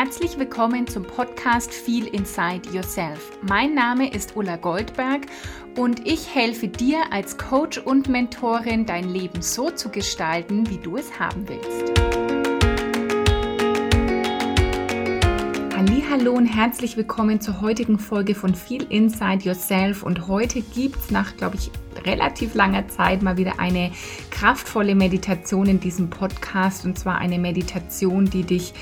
Herzlich willkommen zum Podcast Feel Inside Yourself. Mein Name ist Ulla Goldberg und ich helfe dir als Coach und Mentorin, dein Leben so zu gestalten, wie du es haben willst. Hallo und herzlich willkommen zur heutigen Folge von Feel Inside Yourself und heute gibt es nach, glaube ich, relativ langer Zeit mal wieder eine kraftvolle Meditation in diesem Podcast und zwar eine Meditation, die dich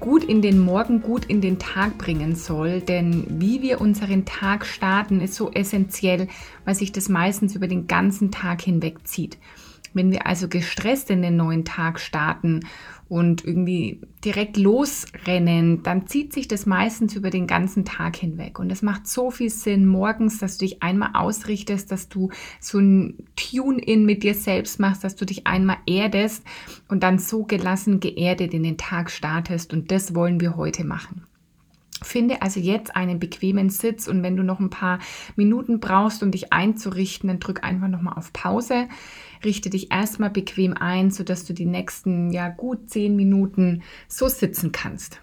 gut in den Morgen, gut in den Tag bringen soll. Denn wie wir unseren Tag starten, ist so essentiell, weil sich das meistens über den ganzen Tag hinweg zieht. Wenn wir also gestresst in den neuen Tag starten und irgendwie direkt losrennen, dann zieht sich das meistens über den ganzen Tag hinweg. Und es macht so viel Sinn morgens, dass du dich einmal ausrichtest, dass du so ein Tune-in mit dir selbst machst, dass du dich einmal erdest und dann so gelassen geerdet in den Tag startest. Und das wollen wir heute machen. Finde also jetzt einen bequemen Sitz und wenn du noch ein paar Minuten brauchst, um dich einzurichten, dann drück einfach nochmal auf Pause. Richte dich erstmal bequem ein, sodass du die nächsten, ja, gut zehn Minuten so sitzen kannst.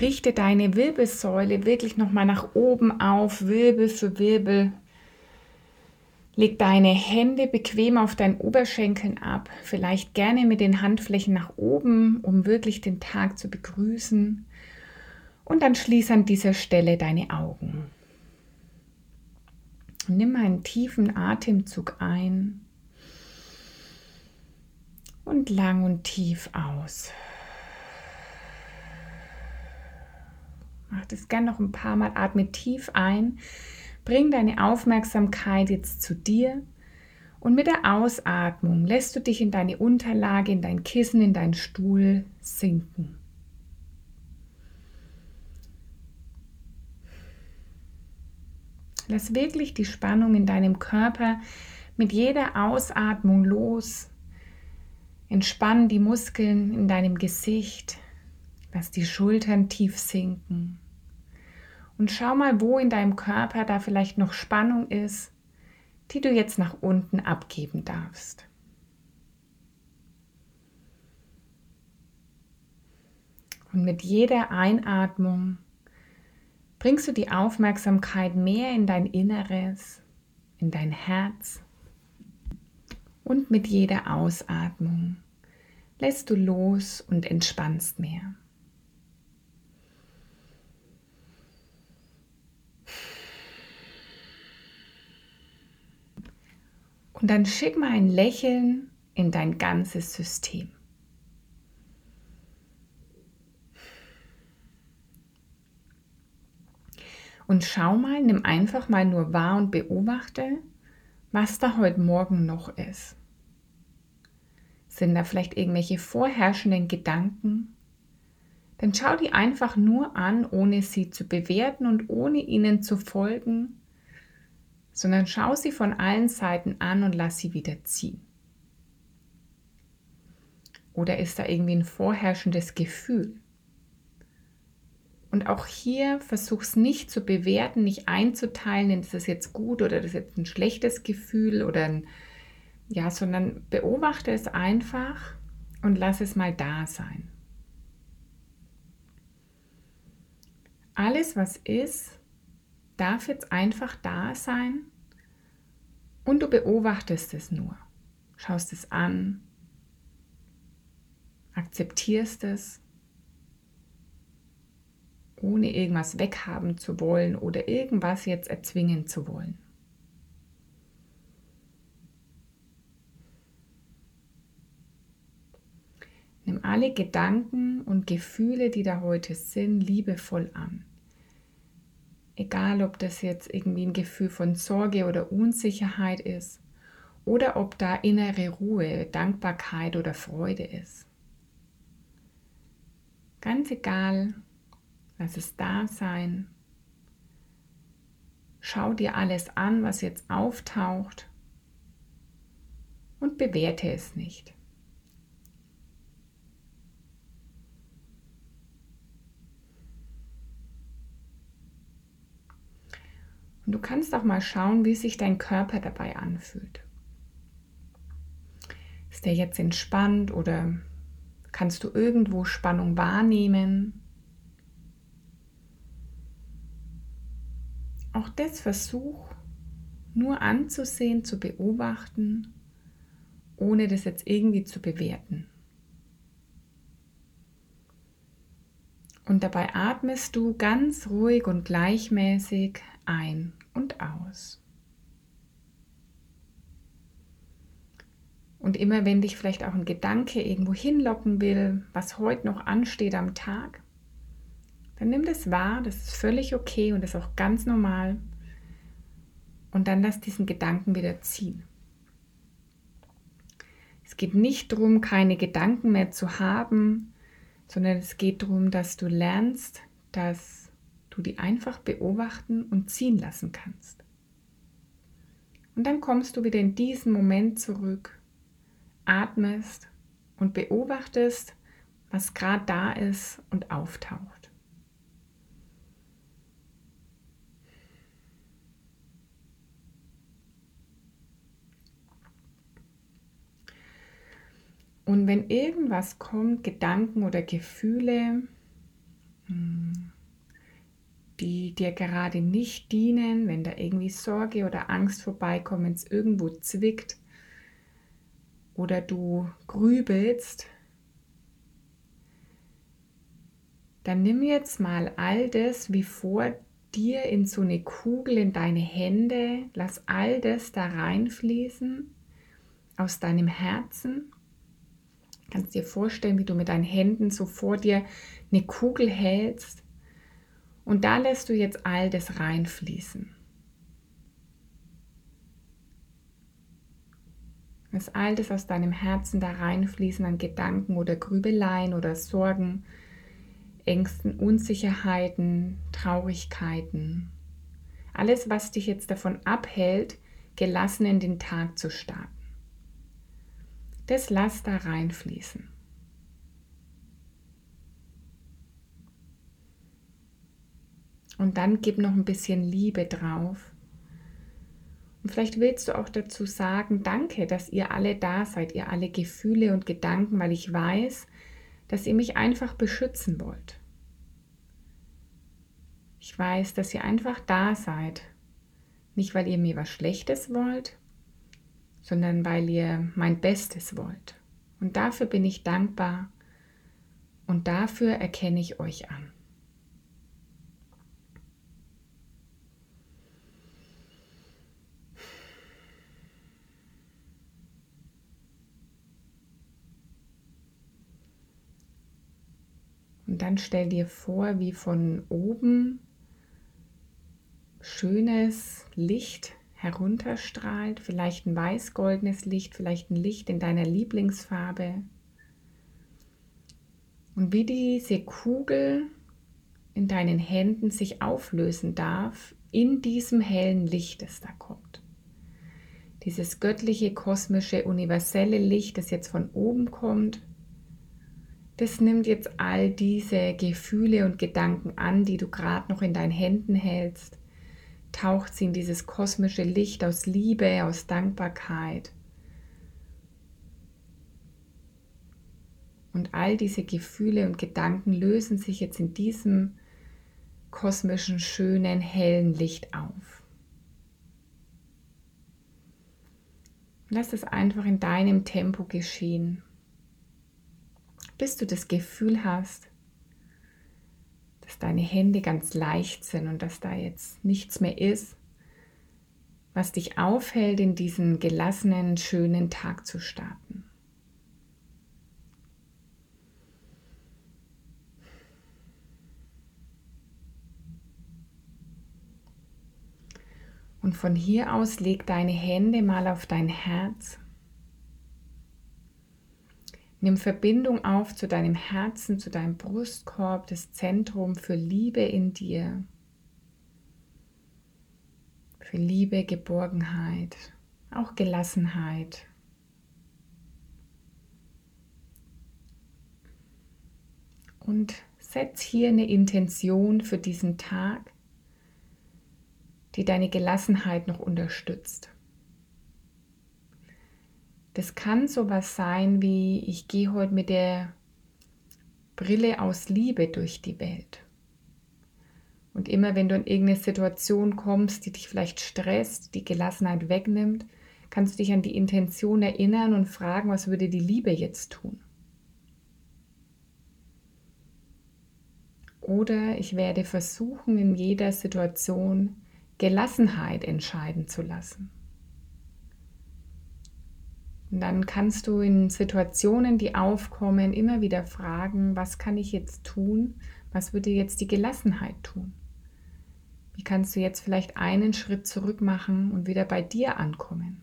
Richte deine Wirbelsäule wirklich nochmal nach oben auf, Wirbel für Wirbel. Leg deine Hände bequem auf deinen Oberschenkeln ab, vielleicht gerne mit den Handflächen nach oben, um wirklich den Tag zu begrüßen. Und dann schließ an dieser Stelle deine Augen. Nimm einen tiefen Atemzug ein und lang und tief aus. Mach das gerne noch ein paar Mal. Atme tief ein. Bring deine Aufmerksamkeit jetzt zu dir. Und mit der Ausatmung lässt du dich in deine Unterlage, in dein Kissen, in deinen Stuhl sinken. Lass wirklich die Spannung in deinem Körper mit jeder Ausatmung los Entspann die Muskeln in deinem Gesicht. Lass die Schultern tief sinken. Und schau mal, wo in deinem Körper da vielleicht noch Spannung ist, die du jetzt nach unten abgeben darfst. Und mit jeder Einatmung bringst du die Aufmerksamkeit mehr in dein Inneres, in dein Herz und mit jeder Ausatmung lässt du los und entspannst mehr. Und dann schick mal ein Lächeln in dein ganzes System. Und schau mal, nimm einfach mal nur wahr und beobachte, was da heute Morgen noch ist. Sind da vielleicht irgendwelche vorherrschenden Gedanken? Dann schau die einfach nur an, ohne sie zu bewerten und ohne ihnen zu folgen, sondern schau sie von allen Seiten an und lass sie wieder ziehen. Oder ist da irgendwie ein vorherrschendes Gefühl? Und auch hier versuch es nicht zu bewerten, nicht einzuteilen, ist das jetzt gut oder das ist jetzt ein schlechtes Gefühl oder ein, ja, sondern beobachte es einfach und lass es mal da sein. Alles, was ist, darf jetzt einfach da sein und du beobachtest es nur. Schaust es an, akzeptierst es ohne irgendwas weghaben zu wollen oder irgendwas jetzt erzwingen zu wollen. Nimm alle Gedanken und Gefühle, die da heute sind, liebevoll an. Egal, ob das jetzt irgendwie ein Gefühl von Sorge oder Unsicherheit ist oder ob da innere Ruhe, Dankbarkeit oder Freude ist. Ganz egal, Lass es da sein. Schau dir alles an, was jetzt auftaucht und bewerte es nicht. Und du kannst auch mal schauen, wie sich dein Körper dabei anfühlt. Ist der jetzt entspannt oder kannst du irgendwo Spannung wahrnehmen? Auch das versuch nur anzusehen, zu beobachten, ohne das jetzt irgendwie zu bewerten. Und dabei atmest du ganz ruhig und gleichmäßig ein und aus. Und immer wenn dich vielleicht auch ein Gedanke irgendwo hinlocken will, was heute noch ansteht am Tag, dann nimm das wahr, das ist völlig okay und das ist auch ganz normal. Und dann lass diesen Gedanken wieder ziehen. Es geht nicht darum, keine Gedanken mehr zu haben, sondern es geht darum, dass du lernst, dass du die einfach beobachten und ziehen lassen kannst. Und dann kommst du wieder in diesen Moment zurück, atmest und beobachtest, was gerade da ist und auftaucht. Und wenn irgendwas kommt, Gedanken oder Gefühle, hm, die dir gerade nicht dienen, wenn da irgendwie Sorge oder Angst vorbeikommt, wenn es irgendwo zwickt oder du grübelst, dann nimm jetzt mal all das wie vor dir in so eine Kugel in deine Hände, lass all das da reinfließen aus deinem Herzen Kannst dir vorstellen, wie du mit deinen Händen so vor dir eine Kugel hältst und da lässt du jetzt all das reinfließen. Lass all das aus deinem Herzen da reinfließen an Gedanken oder Grübeleien oder Sorgen, Ängsten, Unsicherheiten, Traurigkeiten. Alles, was dich jetzt davon abhält, gelassen in den Tag zu starten das lass da reinfließen. Und dann gib noch ein bisschen Liebe drauf. Und vielleicht willst du auch dazu sagen, danke, dass ihr alle da seid, ihr alle Gefühle und Gedanken, weil ich weiß, dass ihr mich einfach beschützen wollt. Ich weiß, dass ihr einfach da seid. Nicht, weil ihr mir was Schlechtes wollt, sondern weil ihr mein Bestes wollt. Und dafür bin ich dankbar und dafür erkenne ich euch an. Und dann stell dir vor, wie von oben schönes Licht herunterstrahlt, vielleicht ein weiß-goldenes Licht, vielleicht ein Licht in deiner Lieblingsfarbe. Und wie diese Kugel in deinen Händen sich auflösen darf in diesem hellen Licht, das da kommt. Dieses göttliche, kosmische, universelle Licht, das jetzt von oben kommt, das nimmt jetzt all diese Gefühle und Gedanken an, die du gerade noch in deinen Händen hältst taucht sie in dieses kosmische Licht aus Liebe, aus Dankbarkeit. Und all diese Gefühle und Gedanken lösen sich jetzt in diesem kosmischen, schönen, hellen Licht auf. Lass es einfach in deinem Tempo geschehen, bis du das Gefühl hast, dass deine Hände ganz leicht sind und dass da jetzt nichts mehr ist, was dich aufhält, in diesen gelassenen, schönen Tag zu starten. Und von hier aus leg deine Hände mal auf dein Herz Nimm Verbindung auf zu deinem Herzen, zu deinem Brustkorb, das Zentrum für Liebe in dir, für Liebe, Geborgenheit, auch Gelassenheit. Und setz hier eine Intention für diesen Tag, die deine Gelassenheit noch unterstützt. Das kann sowas sein wie, ich gehe heute mit der Brille aus Liebe durch die Welt. Und immer wenn du in irgendeine Situation kommst, die dich vielleicht stresst, die Gelassenheit wegnimmt, kannst du dich an die Intention erinnern und fragen, was würde die Liebe jetzt tun? Oder ich werde versuchen, in jeder Situation Gelassenheit entscheiden zu lassen. Und dann kannst du in Situationen, die aufkommen, immer wieder fragen, was kann ich jetzt tun? Was würde jetzt die Gelassenheit tun? Wie kannst du jetzt vielleicht einen Schritt zurück machen und wieder bei dir ankommen?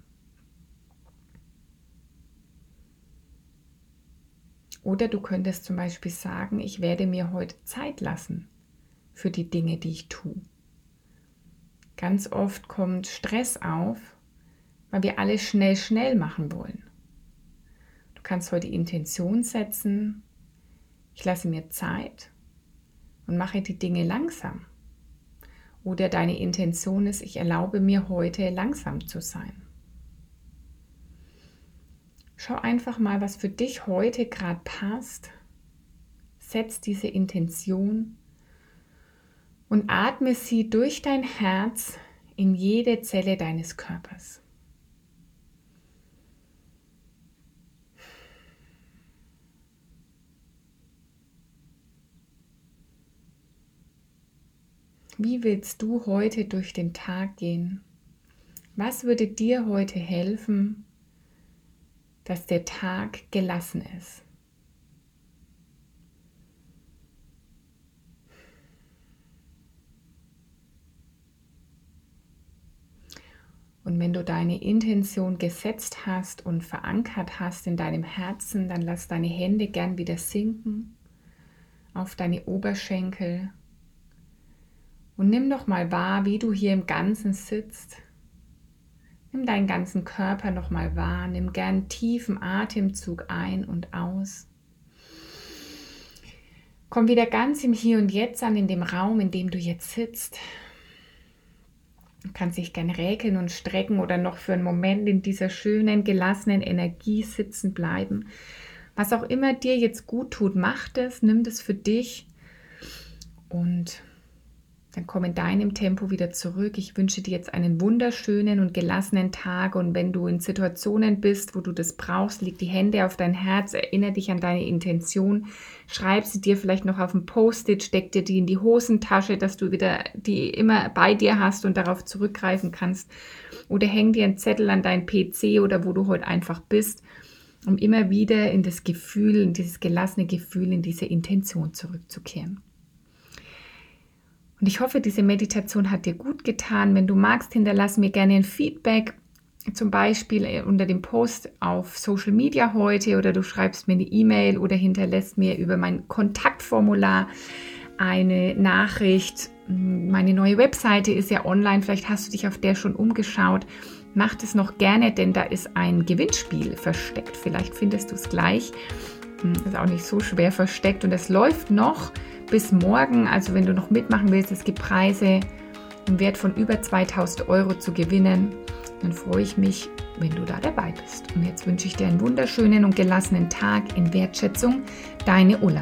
Oder du könntest zum Beispiel sagen, ich werde mir heute Zeit lassen für die Dinge, die ich tue. Ganz oft kommt Stress auf, weil wir alles schnell, schnell machen wollen. Du kannst heute Intention setzen, ich lasse mir Zeit und mache die Dinge langsam. Oder deine Intention ist, ich erlaube mir heute langsam zu sein. Schau einfach mal, was für dich heute gerade passt. Setz diese Intention und atme sie durch dein Herz in jede Zelle deines Körpers. Wie willst du heute durch den Tag gehen? Was würde dir heute helfen, dass der Tag gelassen ist? Und wenn du deine Intention gesetzt hast und verankert hast in deinem Herzen, dann lass deine Hände gern wieder sinken auf deine Oberschenkel und nimm noch mal wahr, wie du hier im Ganzen sitzt. Nimm deinen ganzen Körper noch mal wahr, nimm gern tiefen Atemzug ein und aus. Komm wieder ganz im Hier und Jetzt an, in dem Raum, in dem du jetzt sitzt. Du kannst dich gern räkeln und strecken oder noch für einen Moment in dieser schönen, gelassenen Energie sitzen bleiben. Was auch immer dir jetzt gut tut, mach das, nimm das für dich und dann komm in deinem Tempo wieder zurück. Ich wünsche dir jetzt einen wunderschönen und gelassenen Tag. Und wenn du in Situationen bist, wo du das brauchst, leg die Hände auf dein Herz, erinnere dich an deine Intention, schreib sie dir vielleicht noch auf ein Post-it, steck dir die in die Hosentasche, dass du wieder die immer bei dir hast und darauf zurückgreifen kannst. Oder häng dir einen Zettel an deinen PC oder wo du heute einfach bist, um immer wieder in das Gefühl, in dieses gelassene Gefühl, in diese Intention zurückzukehren. Und ich hoffe, diese Meditation hat dir gut getan. Wenn du magst, hinterlass mir gerne ein Feedback, zum Beispiel äh, unter dem Post auf Social Media heute oder du schreibst mir eine E-Mail oder hinterlässt mir über mein Kontaktformular eine Nachricht. Meine neue Webseite ist ja online, vielleicht hast du dich auf der schon umgeschaut. Mach das noch gerne, denn da ist ein Gewinnspiel versteckt. Vielleicht findest du es gleich. Hm, ist auch nicht so schwer versteckt und es läuft noch bis morgen. Also wenn du noch mitmachen willst, es gibt Preise im Wert von über 2000 Euro zu gewinnen. Dann freue ich mich, wenn du da dabei bist. Und jetzt wünsche ich dir einen wunderschönen und gelassenen Tag in Wertschätzung. Deine Ulla.